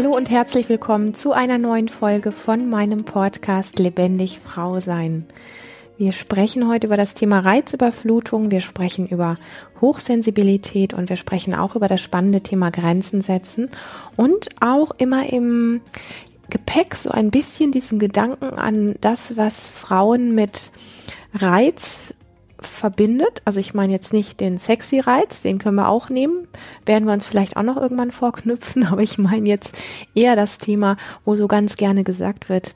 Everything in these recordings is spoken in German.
Hallo und herzlich willkommen zu einer neuen Folge von meinem Podcast Lebendig Frau Sein. Wir sprechen heute über das Thema Reizüberflutung, wir sprechen über Hochsensibilität und wir sprechen auch über das spannende Thema Grenzen setzen und auch immer im Gepäck so ein bisschen diesen Gedanken an das, was Frauen mit Reiz verbindet. Also ich meine jetzt nicht den sexy Reiz, den können wir auch nehmen, werden wir uns vielleicht auch noch irgendwann vorknüpfen, aber ich meine jetzt eher das Thema, wo so ganz gerne gesagt wird,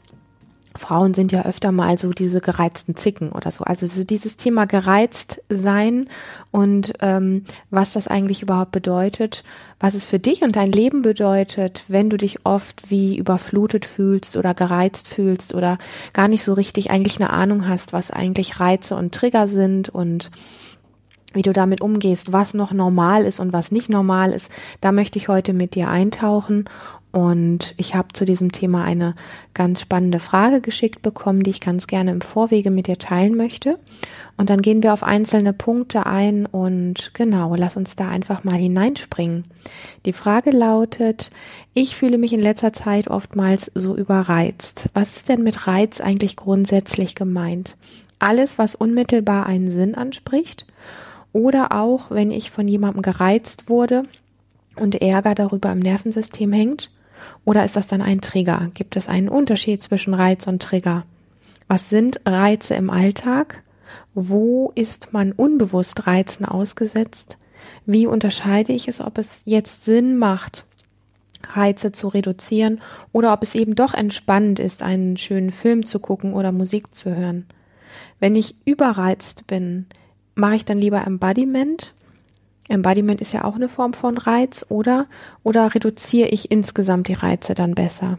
Frauen sind ja öfter mal so diese gereizten Zicken oder so. Also dieses Thema gereizt sein und ähm, was das eigentlich überhaupt bedeutet, was es für dich und dein Leben bedeutet, wenn du dich oft wie überflutet fühlst oder gereizt fühlst oder gar nicht so richtig eigentlich eine Ahnung hast, was eigentlich Reize und Trigger sind und wie du damit umgehst, was noch normal ist und was nicht normal ist, da möchte ich heute mit dir eintauchen und ich habe zu diesem Thema eine ganz spannende Frage geschickt bekommen, die ich ganz gerne im Vorwege mit dir teilen möchte. Und dann gehen wir auf einzelne Punkte ein und genau, lass uns da einfach mal hineinspringen. Die Frage lautet, ich fühle mich in letzter Zeit oftmals so überreizt. Was ist denn mit Reiz eigentlich grundsätzlich gemeint? Alles, was unmittelbar einen Sinn anspricht oder auch, wenn ich von jemandem gereizt wurde und Ärger darüber im Nervensystem hängt oder ist das dann ein Trigger? Gibt es einen Unterschied zwischen Reiz und Trigger? Was sind Reize im Alltag? Wo ist man unbewusst Reizen ausgesetzt? Wie unterscheide ich es, ob es jetzt Sinn macht, Reize zu reduzieren oder ob es eben doch entspannend ist, einen schönen Film zu gucken oder Musik zu hören? Wenn ich überreizt bin, mache ich dann lieber Embodiment Embodiment ist ja auch eine Form von Reiz, oder? Oder reduziere ich insgesamt die Reize dann besser?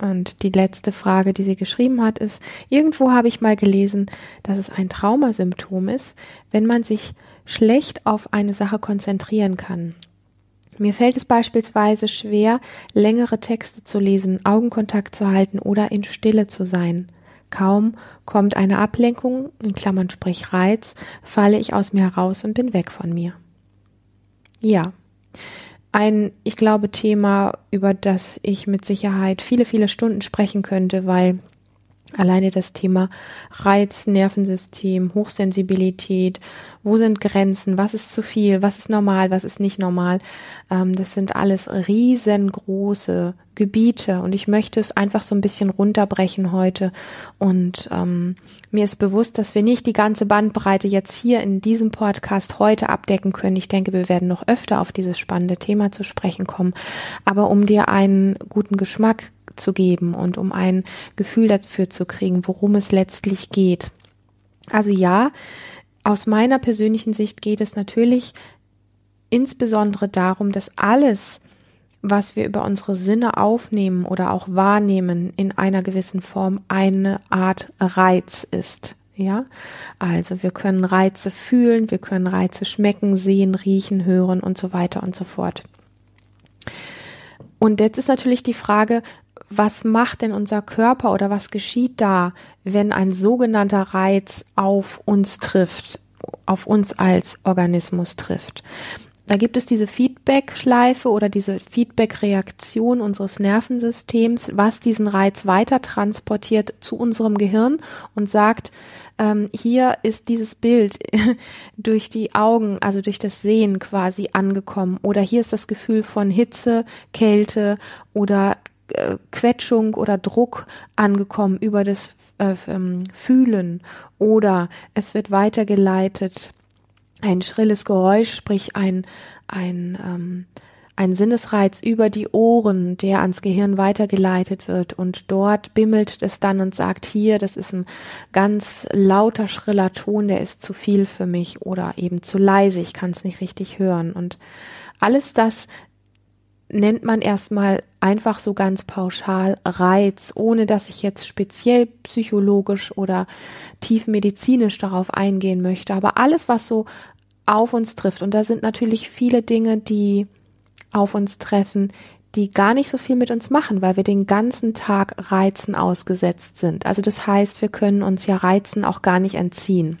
Und die letzte Frage, die sie geschrieben hat, ist, irgendwo habe ich mal gelesen, dass es ein Traumasymptom ist, wenn man sich schlecht auf eine Sache konzentrieren kann. Mir fällt es beispielsweise schwer, längere Texte zu lesen, Augenkontakt zu halten oder in Stille zu sein. Kaum kommt eine Ablenkung, in Klammern sprich Reiz, falle ich aus mir heraus und bin weg von mir. Ja. Ein, ich glaube, Thema, über das ich mit Sicherheit viele, viele Stunden sprechen könnte, weil Alleine das Thema Reiz, Nervensystem, Hochsensibilität, wo sind Grenzen, was ist zu viel, was ist normal, was ist nicht normal. Ähm, das sind alles riesengroße Gebiete und ich möchte es einfach so ein bisschen runterbrechen heute. Und ähm, mir ist bewusst, dass wir nicht die ganze Bandbreite jetzt hier in diesem Podcast heute abdecken können. Ich denke, wir werden noch öfter auf dieses spannende Thema zu sprechen kommen. Aber um dir einen guten Geschmack zu geben und um ein Gefühl dafür zu kriegen, worum es letztlich geht. Also ja, aus meiner persönlichen Sicht geht es natürlich insbesondere darum, dass alles, was wir über unsere Sinne aufnehmen oder auch wahrnehmen, in einer gewissen Form eine Art Reiz ist. Ja, also wir können Reize fühlen, wir können Reize schmecken, sehen, riechen, hören und so weiter und so fort. Und jetzt ist natürlich die Frage, was macht denn unser Körper oder was geschieht da, wenn ein sogenannter Reiz auf uns trifft, auf uns als Organismus trifft? Da gibt es diese Feedback-Schleife oder diese Feedback-Reaktion unseres Nervensystems, was diesen Reiz weiter transportiert zu unserem Gehirn und sagt, ähm, hier ist dieses Bild durch die Augen, also durch das Sehen quasi angekommen oder hier ist das Gefühl von Hitze, Kälte oder Quetschung oder Druck angekommen über das äh, ähm, Fühlen. Oder es wird weitergeleitet ein schrilles Geräusch, sprich ein ein ähm, ein Sinnesreiz über die Ohren, der ans Gehirn weitergeleitet wird. Und dort bimmelt es dann und sagt hier, das ist ein ganz lauter, schriller Ton, der ist zu viel für mich oder eben zu leise, ich kann es nicht richtig hören. Und alles das nennt man erstmal einfach so ganz pauschal Reiz, ohne dass ich jetzt speziell psychologisch oder tiefmedizinisch darauf eingehen möchte. Aber alles, was so auf uns trifft, und da sind natürlich viele Dinge, die auf uns treffen, die gar nicht so viel mit uns machen, weil wir den ganzen Tag Reizen ausgesetzt sind. Also das heißt, wir können uns ja Reizen auch gar nicht entziehen.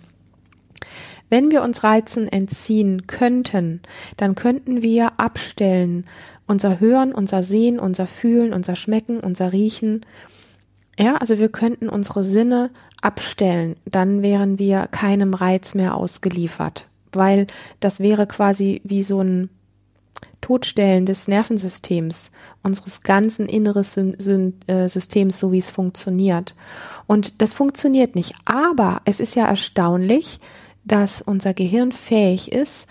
Wenn wir uns Reizen entziehen könnten, dann könnten wir abstellen unser Hören, unser Sehen, unser Fühlen, unser Schmecken, unser Riechen. Ja, also wir könnten unsere Sinne abstellen, dann wären wir keinem Reiz mehr ausgeliefert, weil das wäre quasi wie so ein Todstellen des Nervensystems, unseres ganzen inneren äh, Systems, so wie es funktioniert. Und das funktioniert nicht. Aber es ist ja erstaunlich, dass unser Gehirn fähig ist,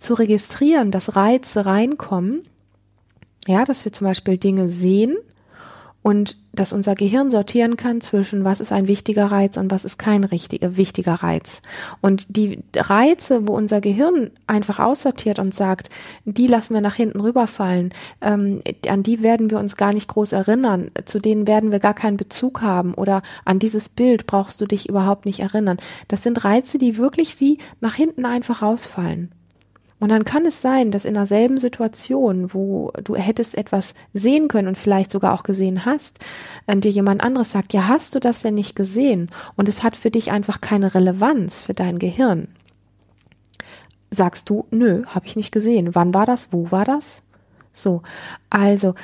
zu registrieren, dass Reize reinkommen. Ja, dass wir zum Beispiel Dinge sehen und dass unser Gehirn sortieren kann zwischen was ist ein wichtiger Reiz und was ist kein richtiger, wichtiger Reiz. Und die Reize, wo unser Gehirn einfach aussortiert und sagt, die lassen wir nach hinten rüberfallen, ähm, an die werden wir uns gar nicht groß erinnern, zu denen werden wir gar keinen Bezug haben oder an dieses Bild brauchst du dich überhaupt nicht erinnern. Das sind Reize, die wirklich wie nach hinten einfach rausfallen. Und dann kann es sein, dass in derselben Situation, wo du hättest etwas sehen können und vielleicht sogar auch gesehen hast, an dir jemand anderes sagt, ja, hast du das denn nicht gesehen? Und es hat für dich einfach keine Relevanz für dein Gehirn. Sagst du, nö, habe ich nicht gesehen. Wann war das? Wo war das? So, also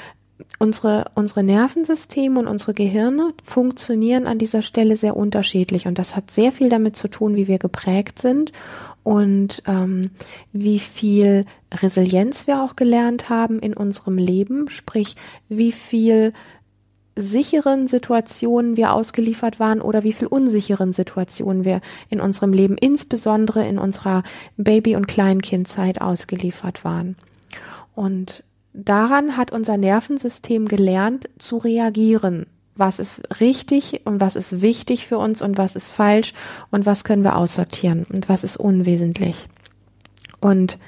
unsere, unsere Nervensysteme und unsere Gehirne funktionieren an dieser Stelle sehr unterschiedlich und das hat sehr viel damit zu tun, wie wir geprägt sind und ähm, wie viel Resilienz wir auch gelernt haben in unserem Leben, sprich wie viel sicheren Situationen wir ausgeliefert waren oder wie viel unsicheren Situationen wir in unserem Leben, insbesondere in unserer Baby- und Kleinkindzeit ausgeliefert waren. Und daran hat unser Nervensystem gelernt zu reagieren was ist richtig und was ist wichtig für uns und was ist falsch und was können wir aussortieren und was ist unwesentlich. Und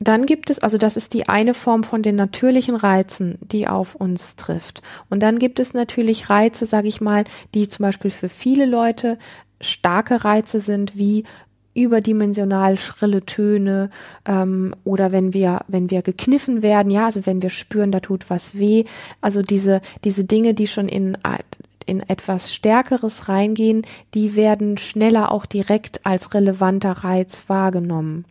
dann gibt es, also das ist die eine Form von den natürlichen Reizen, die auf uns trifft. Und dann gibt es natürlich Reize, sage ich mal, die zum Beispiel für viele Leute starke Reize sind, wie überdimensional schrille Töne ähm, oder wenn wir wenn wir gekniffen werden ja also wenn wir spüren da tut was weh. Also diese diese Dinge die schon in in etwas Stärkeres reingehen die werden schneller auch direkt als relevanter Reiz wahrgenommen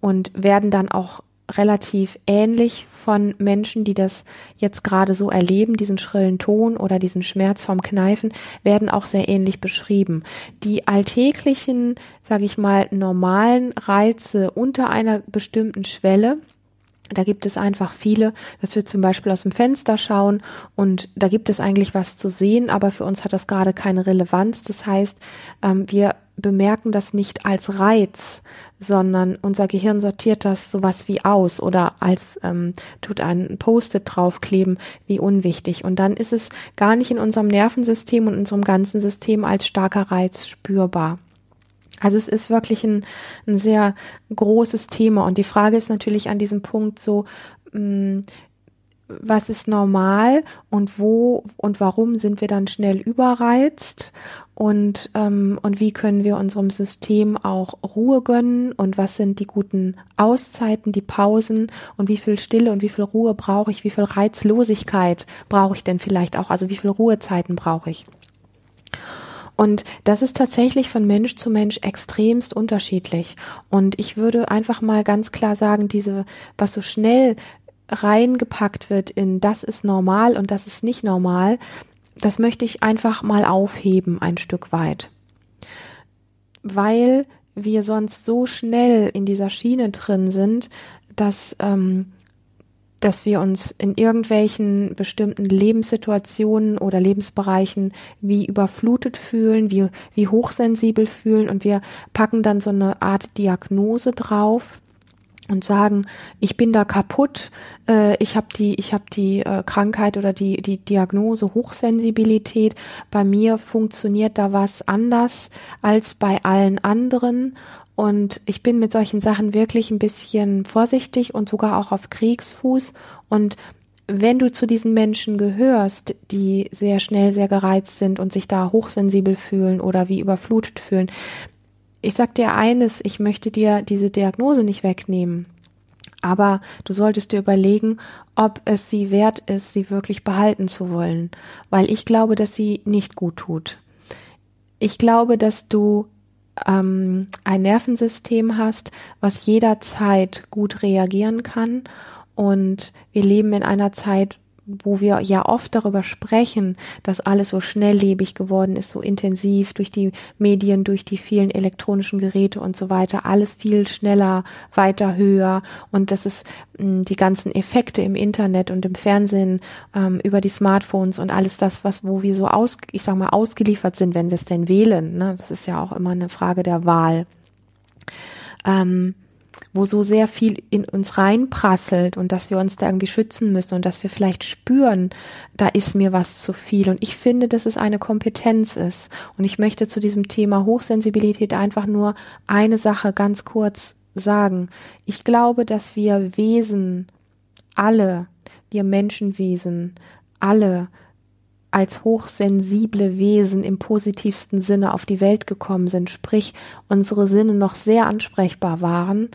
und werden dann auch relativ ähnlich von Menschen, die das jetzt gerade so erleben, diesen schrillen Ton oder diesen Schmerz vom Kneifen, werden auch sehr ähnlich beschrieben. Die alltäglichen, sage ich mal, normalen Reize unter einer bestimmten Schwelle, da gibt es einfach viele, dass wir zum Beispiel aus dem Fenster schauen und da gibt es eigentlich was zu sehen, aber für uns hat das gerade keine Relevanz. Das heißt, ähm, wir bemerken das nicht als Reiz, sondern unser Gehirn sortiert das sowas wie aus oder als ähm, tut ein Post-it draufkleben, wie unwichtig. Und dann ist es gar nicht in unserem Nervensystem und unserem ganzen System als starker Reiz spürbar. Also es ist wirklich ein, ein sehr großes Thema. Und die Frage ist natürlich an diesem Punkt so, mh, mm, was ist normal und wo und warum sind wir dann schnell überreizt und, ähm, und wie können wir unserem System auch Ruhe gönnen und was sind die guten Auszeiten, die Pausen und wie viel Stille und wie viel Ruhe brauche ich, wie viel Reizlosigkeit brauche ich denn vielleicht auch, also wie viel Ruhezeiten brauche ich. Und das ist tatsächlich von Mensch zu Mensch extremst unterschiedlich. Und ich würde einfach mal ganz klar sagen, diese, was so schnell reingepackt wird in das ist normal und das ist nicht normal, das möchte ich einfach mal aufheben ein Stück weit. Weil wir sonst so schnell in dieser Schiene drin sind, dass, ähm, dass wir uns in irgendwelchen bestimmten Lebenssituationen oder Lebensbereichen wie überflutet fühlen, wie, wie hochsensibel fühlen und wir packen dann so eine Art Diagnose drauf und sagen, ich bin da kaputt, äh, ich habe die, ich habe die äh, Krankheit oder die die Diagnose Hochsensibilität. Bei mir funktioniert da was anders als bei allen anderen und ich bin mit solchen Sachen wirklich ein bisschen vorsichtig und sogar auch auf Kriegsfuß und wenn du zu diesen Menschen gehörst, die sehr schnell sehr gereizt sind und sich da hochsensibel fühlen oder wie überflutet fühlen, ich sag dir eines, ich möchte dir diese Diagnose nicht wegnehmen. Aber du solltest dir überlegen, ob es sie wert ist, sie wirklich behalten zu wollen, weil ich glaube, dass sie nicht gut tut. Ich glaube, dass du ähm, ein Nervensystem hast, was jederzeit gut reagieren kann. Und wir leben in einer Zeit, wo wir ja oft darüber sprechen, dass alles so schnelllebig geworden ist, so intensiv durch die Medien, durch die vielen elektronischen Geräte und so weiter, alles viel schneller, weiter höher und das ist mh, hm, die ganzen Effekte im Internet und im Fernsehen ähm, über die Smartphones und alles das, was wo wir so aus, ich sag mal ausgeliefert sind, wenn wir es denn wählen. Ne? Das ist ja auch immer eine Frage der Wahl. Ähm, wo so sehr viel in uns reinprasselt und dass wir uns da irgendwie schützen müssen und dass wir vielleicht spüren, da ist mir was zu viel. Und ich finde, dass es eine Kompetenz ist. Und ich möchte zu diesem Thema Hochsensibilität einfach nur eine Sache ganz kurz sagen. Ich glaube, dass wir Wesen, alle, wir Menschenwesen, alle als hochsensible Wesen im positivsten Sinne auf die Welt gekommen sind, sprich unsere Sinne noch sehr ansprechbar waren,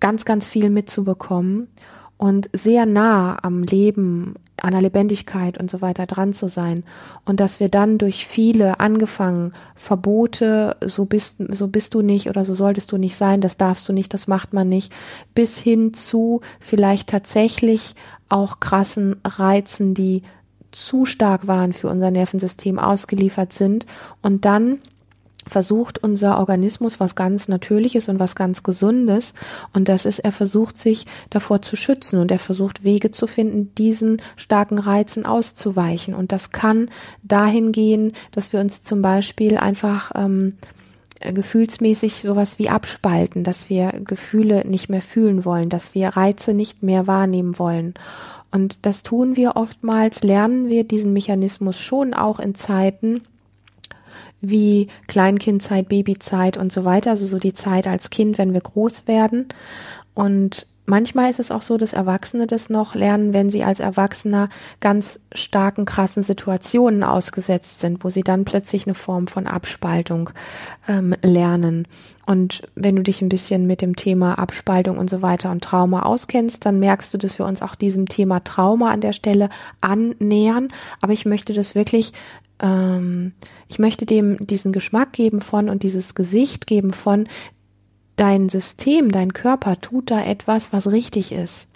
ganz, ganz viel mitzubekommen und sehr nah am Leben, an der Lebendigkeit und so weiter dran zu sein. Und dass wir dann durch viele angefangen Verbote, so bist, so bist du nicht oder so solltest du nicht sein, das darfst du nicht, das macht man nicht, bis hin zu vielleicht tatsächlich auch krassen Reizen, die zu stark waren für unser Nervensystem ausgeliefert sind und dann versucht unser Organismus was ganz Natürliches und was ganz Gesundes. Und das ist, er versucht sich davor zu schützen und er versucht Wege zu finden, diesen starken Reizen auszuweichen. Und das kann dahin gehen, dass wir uns zum Beispiel einfach ähm, gefühlsmäßig sowas wie abspalten, dass wir Gefühle nicht mehr fühlen wollen, dass wir Reize nicht mehr wahrnehmen wollen. Und das tun wir oftmals, lernen wir diesen Mechanismus schon auch in Zeiten wie Kleinkindzeit, Babyzeit und so weiter, also so die Zeit als Kind, wenn wir groß werden. Und manchmal ist es auch so, dass Erwachsene das noch lernen, wenn sie als Erwachsener ganz starken, krassen Situationen ausgesetzt sind, wo sie dann plötzlich eine Form von Abspaltung ähm, lernen. Und wenn du dich ein bisschen mit dem Thema Abspaltung und so weiter und Trauma auskennst, dann merkst du, dass wir uns auch diesem Thema Trauma an der Stelle annähern. Aber ich möchte das wirklich ähm, ich möchte dem diesen Geschmack geben von und dieses Gesicht geben von, dein System, dein Körper tut da etwas, was richtig ist.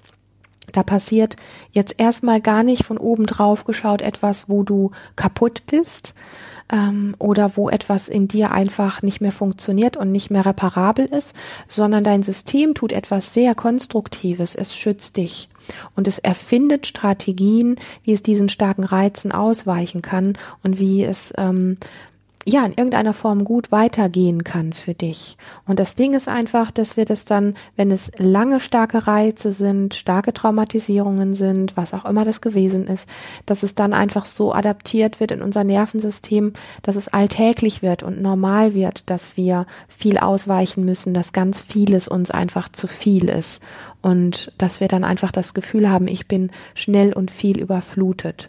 Da passiert jetzt erstmal gar nicht von oben drauf geschaut etwas, wo du kaputt bist ähm, oder wo etwas in dir einfach nicht mehr funktioniert und nicht mehr reparabel ist, sondern dein System tut etwas sehr Konstruktives. Es schützt dich und es erfindet Strategien, wie es diesen starken Reizen ausweichen kann und wie es ähm, ja, in irgendeiner Form gut weitergehen kann für dich. Und das Ding ist einfach, dass wir das dann, wenn es lange starke Reize sind, starke Traumatisierungen sind, was auch immer das gewesen ist, dass es dann einfach so adaptiert wird in unser Nervensystem, dass es alltäglich wird und normal wird, dass wir viel ausweichen müssen, dass ganz vieles uns einfach zu viel ist und dass wir dann einfach das Gefühl haben, ich bin schnell und viel überflutet.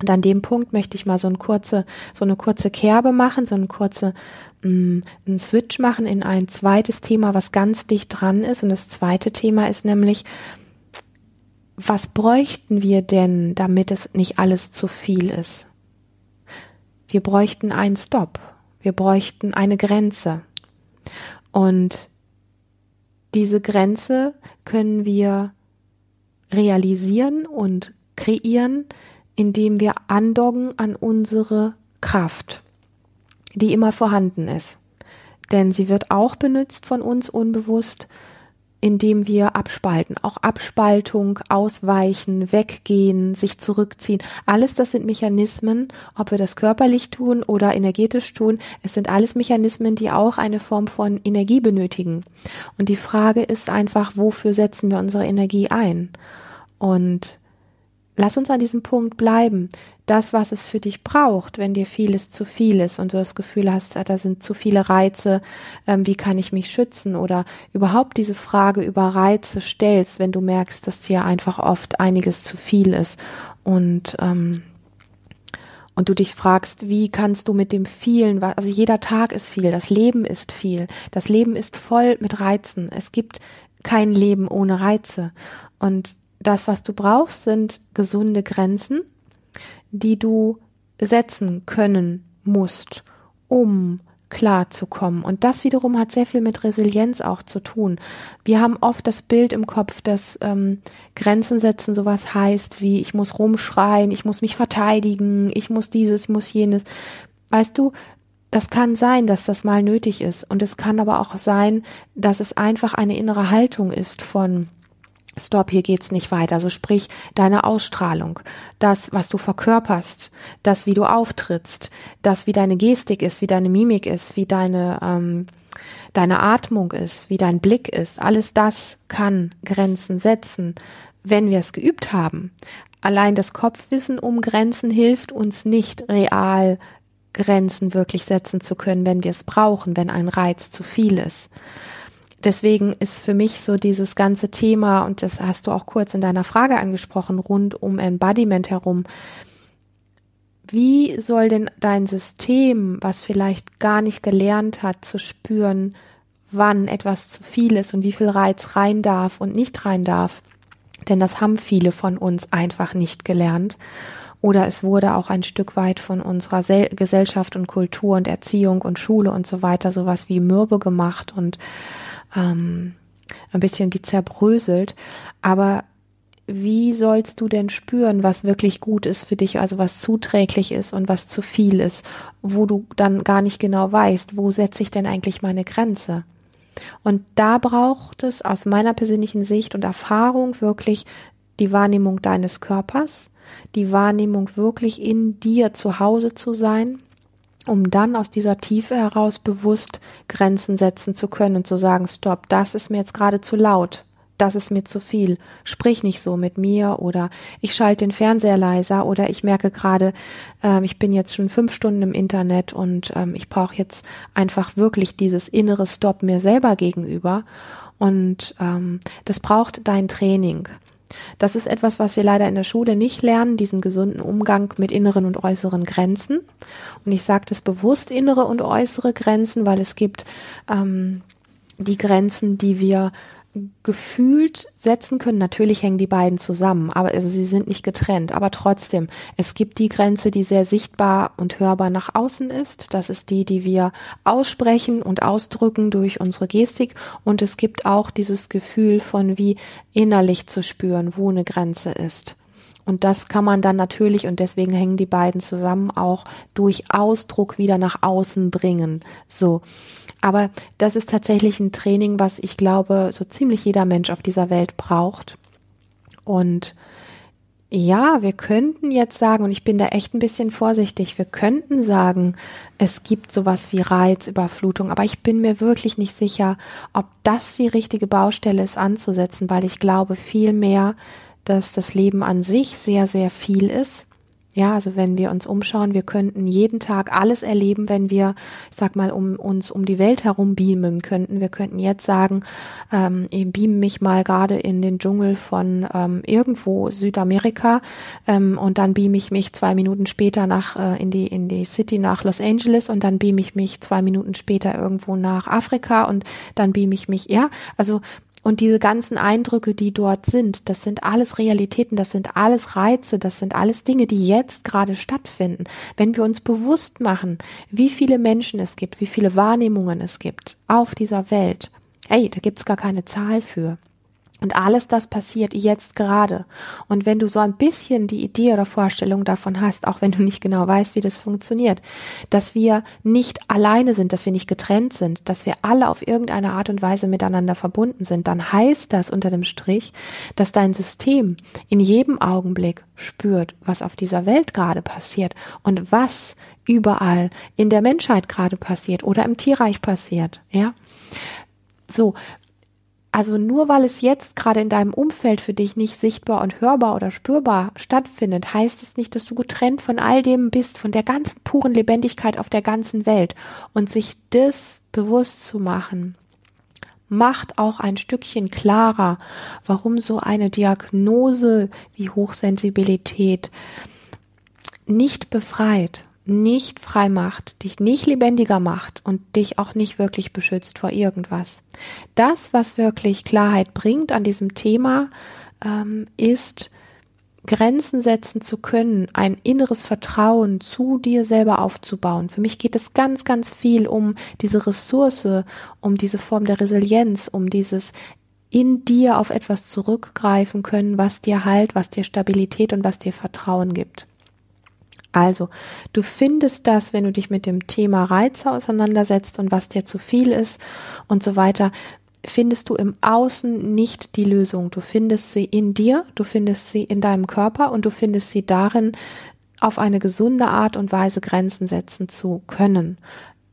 Und an dem Punkt möchte ich mal so eine kurze, so eine kurze Kerbe machen, so eine kurze mh, mm, einen Switch machen in ein zweites Thema, was ganz dicht dran ist. Und das zweite Thema ist nämlich, was bräuchten wir denn, damit es nicht alles zu viel ist? Wir bräuchten einen Stop. Wir bräuchten eine Grenze. Und diese Grenze können wir realisieren und kreieren, indem wir andocken an unsere Kraft, die immer vorhanden ist. Denn sie wird auch benutzt von uns unbewusst, indem wir abspalten. Auch Abspaltung, ausweichen, weggehen, sich zurückziehen. Alles das sind Mechanismen, ob wir das körperlich tun oder energetisch tun. Es sind alles Mechanismen, die auch eine Form von Energie benötigen. Und die Frage ist einfach, wofür setzen wir unsere Energie ein? Und lass uns an diesem Punkt bleiben. Das, was es für dich braucht, wenn dir vieles zu viel ist und du das Gefühl hast, da sind zu viele Reize, ähm, wie kann ich mich schützen? Oder überhaupt diese Frage über Reize stellst, wenn du merkst, dass dir einfach oft einiges zu viel ist. Und ähm, und du dich fragst, wie kannst du mit dem vielen, also jeder Tag ist viel, das Leben ist viel, das Leben ist voll mit Reizen. Es gibt kein Leben ohne Reize. Und das, was du brauchst, sind gesunde Grenzen, die du setzen können musst, um klar zu kommen. Und das wiederum hat sehr viel mit Resilienz auch zu tun. Wir haben oft das Bild im Kopf, dass ähm, Grenzen setzen sowas heißt wie ich muss rumschreien, ich muss mich verteidigen, ich muss dieses, ich muss jenes. Weißt du, das kann sein, dass das mal nötig ist. Und es kann aber auch sein, dass es einfach eine innere Haltung ist von Stopp, hier geht's nicht weiter. Also sprich, deine Ausstrahlung, das, was du verkörperst, das, wie du auftrittst, das, wie deine Gestik ist, wie deine Mimik ist, wie deine, ähm, deine Atmung ist, wie dein Blick ist, alles das kann Grenzen setzen, wenn wir es geübt haben. Allein das Kopfwissen um Grenzen hilft uns nicht real Grenzen wirklich setzen zu können, wenn wir es brauchen, wenn ein Reiz zu viel ist deswegen ist für mich so dieses ganze Thema, und das hast du auch kurz in deiner Frage angesprochen, rund um Embodiment herum. Wie soll denn dein System, was vielleicht gar nicht gelernt hat, zu spüren, wann etwas zu viel ist und wie viel Reiz rein darf und nicht rein darf? Denn das haben viele von uns einfach nicht gelernt. Oder es wurde auch ein Stück weit von unserer Sel Gesellschaft und Kultur und Erziehung und Schule und so weiter sowas wie mürbe gemacht und ähm, ein bisschen wie zerbröselt. Aber wie sollst du denn spüren, was wirklich gut ist für dich, also was zuträglich ist und was zu viel ist, wo du dann gar nicht genau weißt, wo setze ich denn eigentlich meine Grenze? Und da braucht es aus meiner persönlichen Sicht und Erfahrung wirklich die Wahrnehmung deines Körpers, die Wahrnehmung wirklich in dir zu Hause zu sein, um dann aus dieser Tiefe heraus bewusst Grenzen setzen zu können und zu sagen, stopp, das ist mir jetzt gerade zu laut, das ist mir zu viel, sprich nicht so mit mir oder ich schalte den Fernseher leiser oder ich merke gerade, äh, ich bin jetzt schon fünf Stunden im Internet und ähm, ich brauche jetzt einfach wirklich dieses innere Stopp mir selber gegenüber und ähm, das braucht dein Training. Das ist etwas, was wir leider in der Schule nicht lernen, diesen gesunden Umgang mit inneren und äußeren Grenzen. Und ich sage das bewusst innere und äußere Grenzen, weil es gibt ähm, die Grenzen, die wir gefühlt setzen können. Natürlich hängen die beiden zusammen, aber also sie sind nicht getrennt. Aber trotzdem, es gibt die Grenze, die sehr sichtbar und hörbar nach außen ist. Das ist die, die wir aussprechen und ausdrücken durch unsere Gestik. Und es gibt auch dieses Gefühl von wie innerlich zu spüren, wo eine Grenze ist. Und das kann man dann natürlich, und deswegen hängen die beiden zusammen, auch durch Ausdruck wieder nach außen bringen. So. Aber das ist tatsächlich ein Training, was ich glaube, so ziemlich jeder Mensch auf dieser Welt braucht. Und ja, wir könnten jetzt sagen, und ich bin da echt ein bisschen vorsichtig, wir könnten sagen, es gibt sowas wie Reizüberflutung, aber ich bin mir wirklich nicht sicher, ob das die richtige Baustelle ist anzusetzen, weil ich glaube vielmehr, dass das Leben an sich sehr, sehr viel ist ja, also wenn wir uns umschauen, wir könnten jeden Tag alles erleben, wenn wir, ich sag mal, um uns um die Welt herum beamen könnten. Wir könnten jetzt sagen, ähm, ich beam mich mal gerade in den Dschungel von ähm, irgendwo Südamerika ähm, und dann beam ich mich zwei Minuten später nach äh, in die in die City nach Los Angeles und dann beam ich mich zwei Minuten später irgendwo nach Afrika und dann beam ich mich, ja, also und diese ganzen Eindrücke, die dort sind, das sind alles Realitäten, das sind alles Reize, das sind alles Dinge, die jetzt gerade stattfinden. Wenn wir uns bewusst machen, wie viele Menschen es gibt, wie viele Wahrnehmungen es gibt auf dieser Welt, hey, da gibt's gar keine Zahl für. Und alles das passiert jetzt gerade. Und wenn du so ein bisschen die Idee oder Vorstellung davon hast, auch wenn du nicht genau weißt, wie das funktioniert, dass wir nicht alleine sind, dass wir nicht getrennt sind, dass wir alle auf irgendeine Art und Weise miteinander verbunden sind, dann heißt das unter dem Strich, dass dein System in jedem Augenblick spürt, was auf dieser Welt gerade passiert und was überall in der Menschheit gerade passiert oder im Tierreich passiert, ja? So, also nur weil es jetzt gerade in deinem Umfeld für dich nicht sichtbar und hörbar oder spürbar stattfindet, heißt es nicht, dass du getrennt von all dem bist, von der ganzen puren Lebendigkeit auf der ganzen Welt. Und sich das bewusst zu machen, macht auch ein Stückchen klarer, warum so eine Diagnose wie Hochsensibilität nicht befreit nicht frei macht, dich nicht lebendiger macht und dich auch nicht wirklich beschützt vor irgendwas. Das, was wirklich Klarheit bringt an diesem Thema, ähm, ist Grenzen setzen zu können, ein inneres Vertrauen zu dir selber aufzubauen. Für mich geht es ganz, ganz viel um diese Ressource, um diese Form der Resilienz, um dieses in dir auf etwas zurückgreifen können, was dir Halt, was dir Stabilität und was dir Vertrauen gibt. Also, du findest das, wenn du dich mit dem Thema Reize auseinandersetzt und was dir zu viel ist und so weiter, findest du im Außen nicht die Lösung. Du findest sie in dir, du findest sie in deinem Körper und du findest sie darin, auf eine gesunde Art und Weise Grenzen setzen zu können.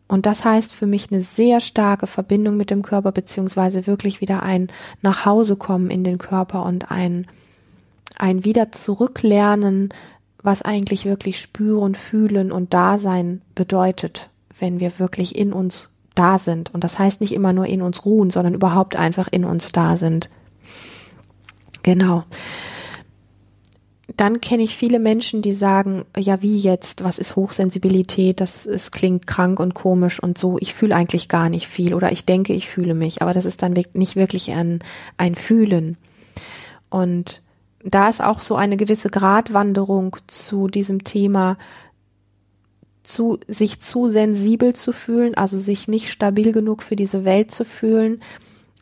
Und das heißt für mich eine sehr starke Verbindung mit dem Körper, beziehungsweise wirklich wieder ein Nachhausekommen in den Körper und ein, ein wieder zurücklernen, was eigentlich wirklich spüren, fühlen und Dasein bedeutet, wenn wir wirklich in uns da sind. Und das heißt nicht immer nur in uns ruhen, sondern überhaupt einfach in uns da sind. Genau. Dann kenne ich viele Menschen, die sagen, ja, wie jetzt, was ist Hochsensibilität? Das ist, klingt krank und komisch und so. Ich fühle eigentlich gar nicht viel oder ich denke, ich fühle mich, aber das ist dann nicht wirklich ein, ein Fühlen. Und da ist auch so eine gewisse Gratwanderung zu diesem Thema, zu, sich zu sensibel zu fühlen, also sich nicht stabil genug für diese Welt zu fühlen.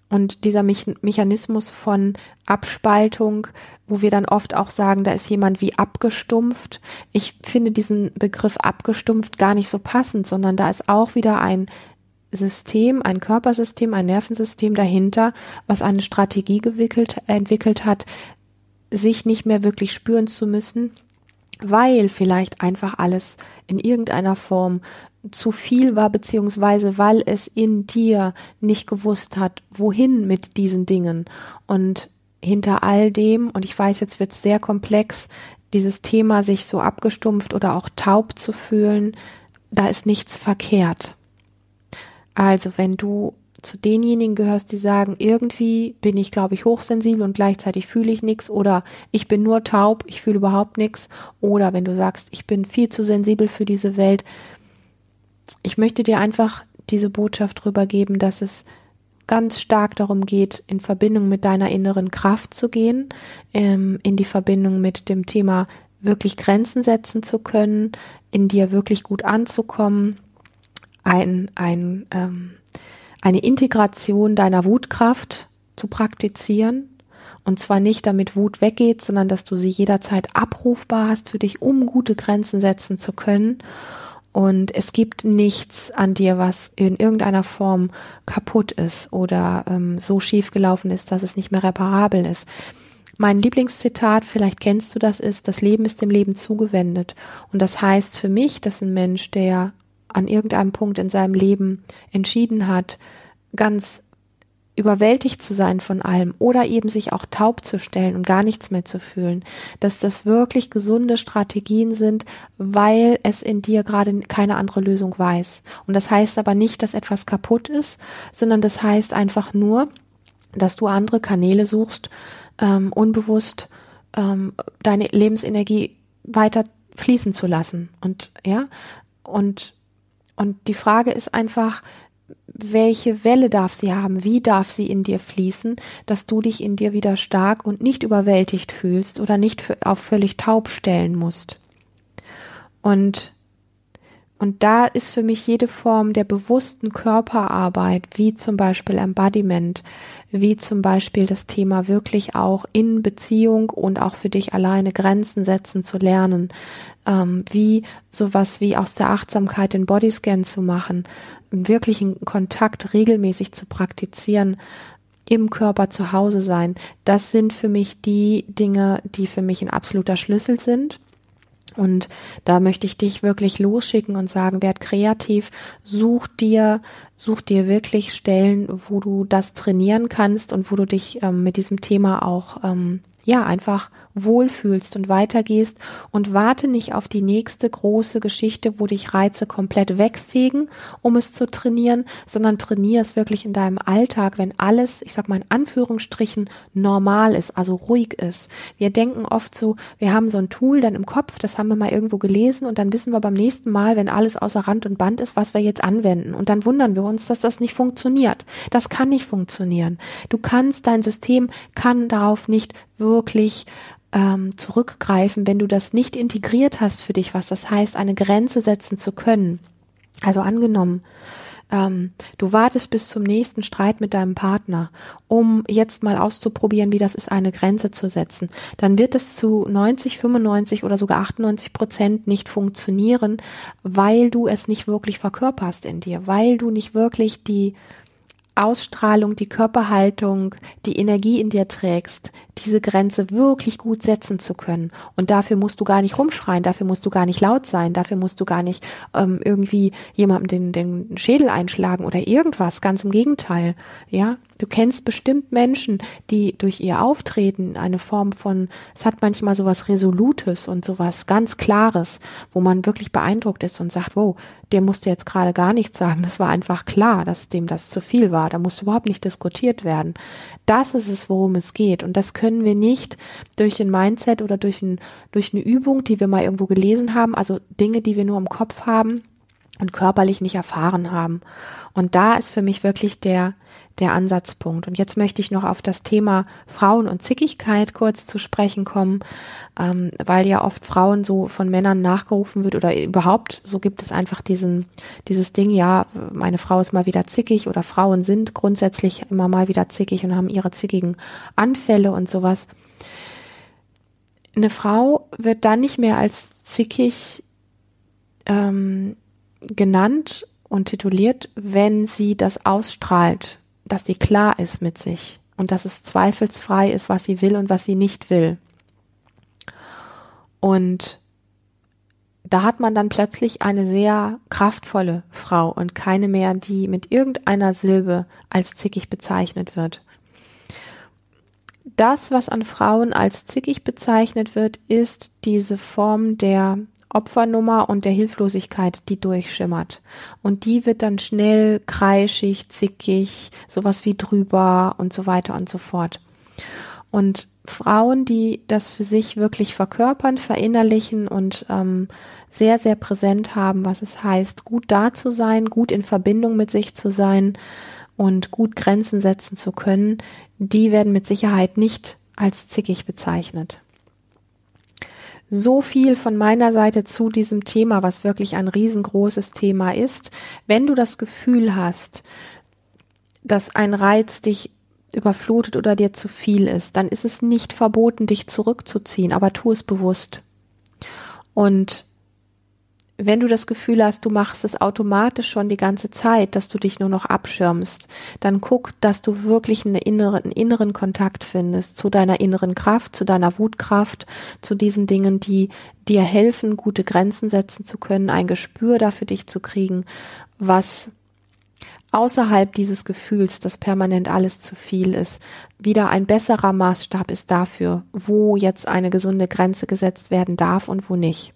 Und dieser Mechanismus von Abspaltung, wo wir dann oft auch sagen, da ist jemand wie abgestumpft. Ich finde diesen Begriff abgestumpft gar nicht so passend, sondern da ist auch wieder ein System, ein Körpersystem, ein Nervensystem dahinter, was eine Strategie gewickelt, entwickelt hat, sich nicht mehr wirklich spüren zu müssen, weil vielleicht einfach alles in irgendeiner Form zu viel war, beziehungsweise weil es in dir nicht gewusst hat, wohin mit diesen Dingen. Und hinter all dem, und ich weiß, jetzt wird es sehr komplex, dieses Thema sich so abgestumpft oder auch taub zu fühlen, da ist nichts verkehrt. Also wenn du zu denjenigen gehörst, die sagen, irgendwie bin ich, glaube ich, hochsensibel und gleichzeitig fühle ich nichts oder ich bin nur taub, ich fühle überhaupt nichts oder wenn du sagst, ich bin viel zu sensibel für diese Welt, ich möchte dir einfach diese Botschaft drüber geben, dass es ganz stark darum geht, in Verbindung mit deiner inneren Kraft zu gehen, ähm, in die Verbindung mit dem Thema wirklich Grenzen setzen zu können, in dir wirklich gut anzukommen, ein, ein ähm, eine Integration deiner Wutkraft zu praktizieren. Und zwar nicht, damit Wut weggeht, sondern dass du sie jederzeit abrufbar hast für dich, um gute Grenzen setzen zu können. Und es gibt nichts an dir, was in irgendeiner Form kaputt ist oder ähm, so schief gelaufen ist, dass es nicht mehr reparabel ist. Mein Lieblingszitat, vielleicht kennst du das, ist, das Leben ist dem Leben zugewendet. Und das heißt für mich, dass ein Mensch, der an irgendeinem Punkt in seinem Leben entschieden hat, ganz überwältigt zu sein von allem oder eben sich auch taub zu stellen und gar nichts mehr zu fühlen, dass das wirklich gesunde Strategien sind, weil es in dir gerade keine andere Lösung weiß. Und das heißt aber nicht, dass etwas kaputt ist, sondern das heißt einfach nur, dass du andere Kanäle suchst, ähm, unbewusst ähm, deine Lebensenergie weiter fließen zu lassen. Und ja, und und die Frage ist einfach, welche Welle darf sie haben, wie darf sie in dir fließen, dass du dich in dir wieder stark und nicht überwältigt fühlst oder nicht auf völlig taub stellen musst. Und und da ist für mich jede Form der bewussten Körperarbeit, wie zum Beispiel Embodiment, wie zum Beispiel das Thema wirklich auch in Beziehung und auch für dich alleine Grenzen setzen zu lernen, ähm, wie sowas wie aus der Achtsamkeit den Bodyscan zu machen, wirklichen Kontakt regelmäßig zu praktizieren, im Körper zu Hause sein. Das sind für mich die Dinge, die für mich ein absoluter Schlüssel sind und da möchte ich dich wirklich losschicken und sagen, werd kreativ, such dir, such dir wirklich Stellen, wo du das trainieren kannst und wo du dich ähm, mit diesem Thema auch, ähm, ja, einfach wohlfühlst und weitergehst und warte nicht auf die nächste große Geschichte, wo dich Reize komplett wegfegen, um es zu trainieren, sondern trainier es wirklich in deinem Alltag, wenn alles, ich sag mal in Anführungsstrichen, normal ist, also ruhig ist. Wir denken oft so, wir haben so ein Tool dann im Kopf, das haben wir mal irgendwo gelesen und dann wissen wir beim nächsten Mal, wenn alles außer Rand und Band ist, was wir jetzt anwenden. Und dann wundern wir uns, dass das nicht funktioniert. Das kann nicht funktionieren. Du kannst, dein System kann darauf nicht wirklich ähm, zurückgreifen, wenn du das nicht integriert hast für dich, was das heißt, eine Grenze setzen zu können. Also angenommen, ähm, du wartest bis zum nächsten Streit mit deinem Partner, um jetzt mal auszuprobieren, wie das ist, eine Grenze zu setzen, dann wird es zu 90, 95 oder sogar 98 Prozent nicht funktionieren, weil du es nicht wirklich verkörperst in dir, weil du nicht wirklich die Ausstrahlung, die Körperhaltung, die Energie in dir trägst, diese Grenze wirklich gut setzen zu können. Und dafür musst du gar nicht rumschreien, dafür musst du gar nicht laut sein, dafür musst du gar nicht ähm, irgendwie jemandem den, den Schädel einschlagen oder irgendwas. Ganz im Gegenteil. Ja, du kennst bestimmt Menschen, die durch ihr Auftreten eine Form von, es hat manchmal sowas Resolutes und sowas ganz Klares, wo man wirklich beeindruckt ist und sagt, wow, der musste jetzt gerade gar nichts sagen. Das war einfach klar, dass dem das zu viel war. Da musste überhaupt nicht diskutiert werden. Das ist es, worum es geht. Und das können wir nicht durch ein Mindset oder durch, ein, durch eine Übung, die wir mal irgendwo gelesen haben, also Dinge, die wir nur im Kopf haben und körperlich nicht erfahren haben. Und da ist für mich wirklich der, der Ansatzpunkt. Und jetzt möchte ich noch auf das Thema Frauen und Zickigkeit kurz zu sprechen kommen, ähm, weil ja oft Frauen so von Männern nachgerufen wird oder überhaupt so gibt es einfach diesen, dieses Ding, ja, meine Frau ist mal wieder zickig oder Frauen sind grundsätzlich immer mal wieder zickig und haben ihre zickigen Anfälle und sowas. Eine Frau wird dann nicht mehr als zickig ähm, genannt und tituliert, wenn sie das ausstrahlt, dass sie klar ist mit sich und dass es zweifelsfrei ist, was sie will und was sie nicht will. Und da hat man dann plötzlich eine sehr kraftvolle Frau und keine mehr, die mit irgendeiner Silbe als zickig bezeichnet wird. Das, was an Frauen als zickig bezeichnet wird, ist diese Form der Opfernummer und der Hilflosigkeit, die durchschimmert. Und die wird dann schnell kreischig, zickig, sowas wie drüber und so weiter und so fort. Und Frauen, die das für sich wirklich verkörpern, verinnerlichen und ähm, sehr, sehr präsent haben, was es heißt, gut da zu sein, gut in Verbindung mit sich zu sein und gut Grenzen setzen zu können, die werden mit Sicherheit nicht als zickig bezeichnet so viel von meiner Seite zu diesem Thema, was wirklich ein riesengroßes Thema ist. Wenn du das Gefühl hast, dass ein Reiz dich überflutet oder dir zu viel ist, dann ist es nicht verboten, dich zurückzuziehen, aber tu es bewusst. Und wenn du das Gefühl hast, du machst es automatisch schon die ganze Zeit, dass du dich nur noch abschirmst, dann guck, dass du wirklich eine innere, einen inneren Kontakt findest zu deiner inneren Kraft, zu deiner Wutkraft, zu diesen Dingen, die dir helfen, gute Grenzen setzen zu können, ein Gespür dafür dich zu kriegen, was außerhalb dieses Gefühls, dass permanent alles zu viel ist, wieder ein besserer Maßstab ist dafür, wo jetzt eine gesunde Grenze gesetzt werden darf und wo nicht.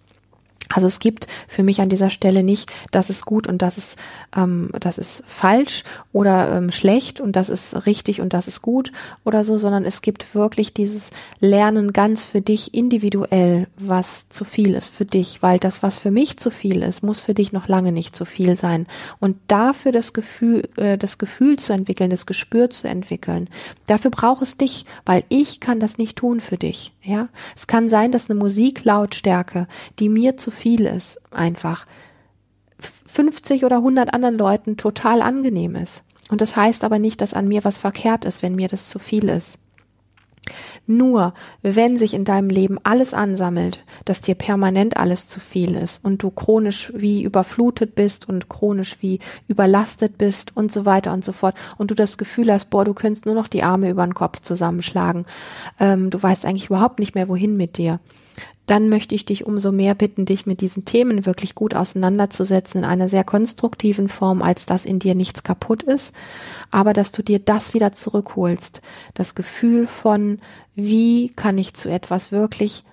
Also es gibt für mich an dieser Stelle nicht, das ist gut und das ist, ähm, das ist falsch oder ähm, schlecht und das ist richtig und das ist gut oder so, sondern es gibt wirklich dieses Lernen ganz für dich individuell, was zu viel ist für dich, weil das, was für mich zu viel ist, muss für dich noch lange nicht zu viel sein. Und dafür das Gefühl, äh, das Gefühl zu entwickeln, das Gespür zu entwickeln, dafür braucht es dich, weil ich kann das nicht tun für dich. Ja, es kann sein, dass eine Musiklautstärke, die mir zu viel ist, einfach 50 oder 100 anderen Leuten total angenehm ist. Und das heißt aber nicht, dass an mir was verkehrt ist, wenn mir das zu viel ist. Nur wenn sich in deinem Leben alles ansammelt, dass dir permanent alles zu viel ist und du chronisch wie überflutet bist und chronisch wie überlastet bist und so weiter und so fort und du das Gefühl hast, boah, du könntest nur noch die Arme über den Kopf zusammenschlagen, ähm, du weißt eigentlich überhaupt nicht mehr, wohin mit dir, dann möchte ich dich umso mehr bitten, dich mit diesen Themen wirklich gut auseinanderzusetzen in einer sehr konstruktiven Form, als dass in dir nichts kaputt ist, aber dass du dir das wieder zurückholst. Das Gefühl von, wie kann ich zu etwas wirklich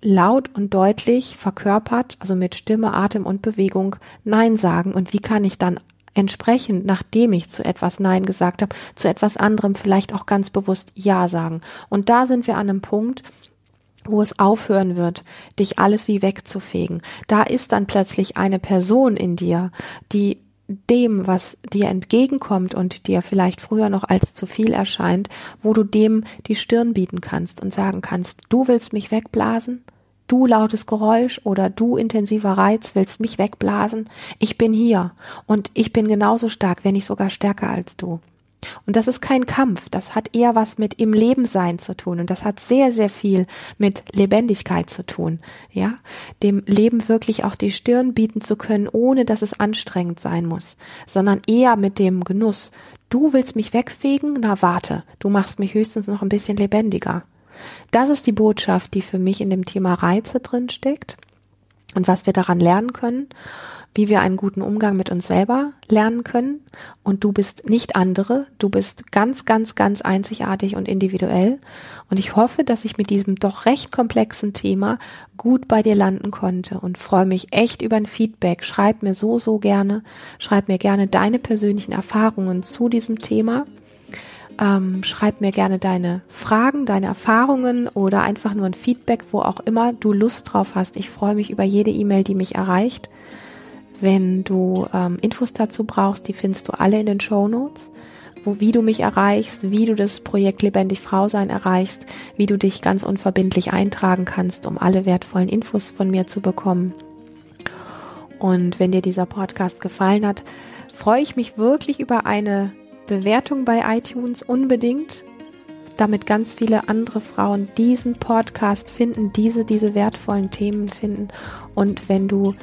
laut und deutlich verkörpert, also mit Stimme, Atem und Bewegung Nein sagen und wie kann ich dann entsprechend, nachdem ich zu etwas Nein gesagt habe, zu etwas anderem vielleicht auch ganz bewusst Ja sagen. Und da sind wir an einem Punkt, wo es aufhören wird, dich alles wie wegzufegen. Da ist dann plötzlich eine Person in dir, die dem, was dir entgegenkommt und dir vielleicht früher noch als zu viel erscheint, wo du dem die Stirn bieten kannst und sagen kannst, du willst mich wegblasen? Du lautes Geräusch oder du intensiver Reiz willst mich wegblasen? Ich bin hier und ich bin genauso stark, wenn nicht sogar stärker als du. Und das ist kein Kampf, das hat eher was mit im Leben sein zu tun und das hat sehr, sehr viel mit Lebendigkeit zu tun, ja, dem Leben wirklich auch die Stirn bieten zu können, ohne dass es anstrengend sein muss, sondern eher mit dem Genuss. Du willst mich wegfegen? Na warte, du machst mich höchstens noch ein bisschen lebendiger. Das ist die Botschaft, die für mich in dem Thema Reize drin steckt und was wir daran lernen können wie wir einen guten Umgang mit uns selber lernen können. Und du bist nicht andere, du bist ganz, ganz, ganz einzigartig und individuell. Und ich hoffe, dass ich mit diesem doch recht komplexen Thema gut bei dir landen konnte und freue mich echt über ein Feedback. Schreib mir so, so gerne, schreib mir gerne deine persönlichen Erfahrungen zu diesem Thema. Ähm, schreib mir gerne deine Fragen, deine Erfahrungen oder einfach nur ein Feedback, wo auch immer du Lust drauf hast. Ich freue mich über jede E-Mail, die mich erreicht. Wenn du ähm, Infos dazu brauchst, die findest du alle in den Show Notes. Wo, wie du mich erreichst, wie du das Projekt Lebendig Frau sein erreichst, wie du dich ganz unverbindlich eintragen kannst, um alle wertvollen Infos von mir zu bekommen. Und wenn dir dieser Podcast gefallen hat, freue ich mich wirklich über eine Bewertung bei iTunes unbedingt, damit ganz viele andere Frauen diesen Podcast finden, diese, diese wertvollen Themen finden. Und wenn du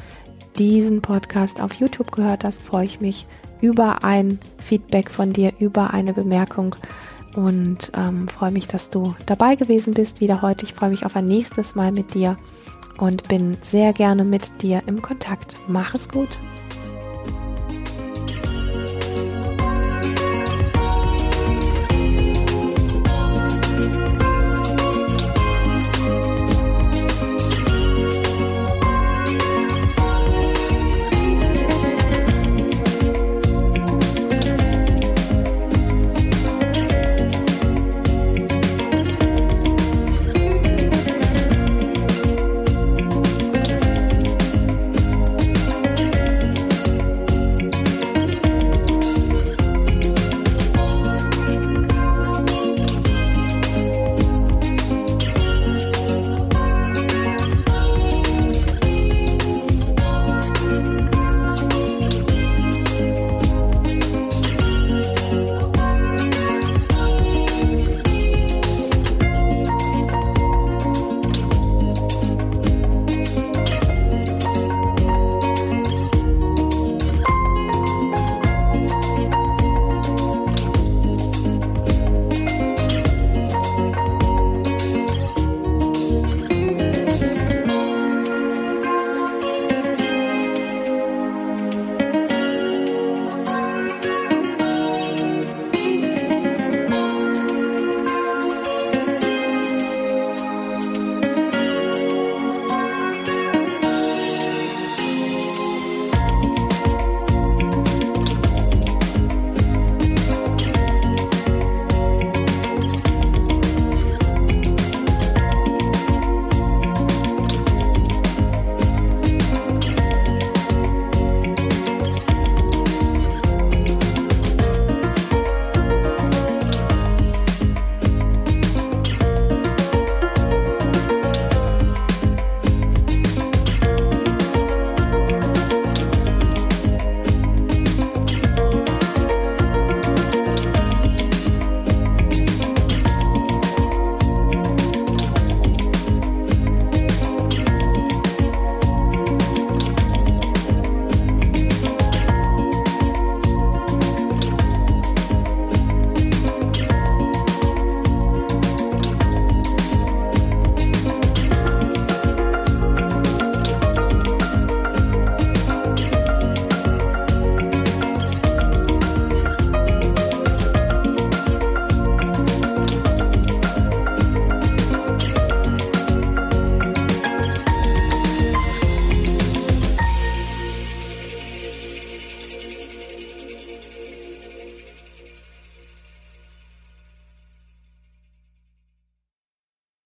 diesen Podcast auf YouTube gehört hast, freue ich mich über ein Feedback von dir, über eine Bemerkung und ähm, freue mich, dass du dabei gewesen bist wieder heute. Ich freue mich auf ein nächstes Mal mit dir und bin sehr gerne mit dir im Kontakt. Mach es gut.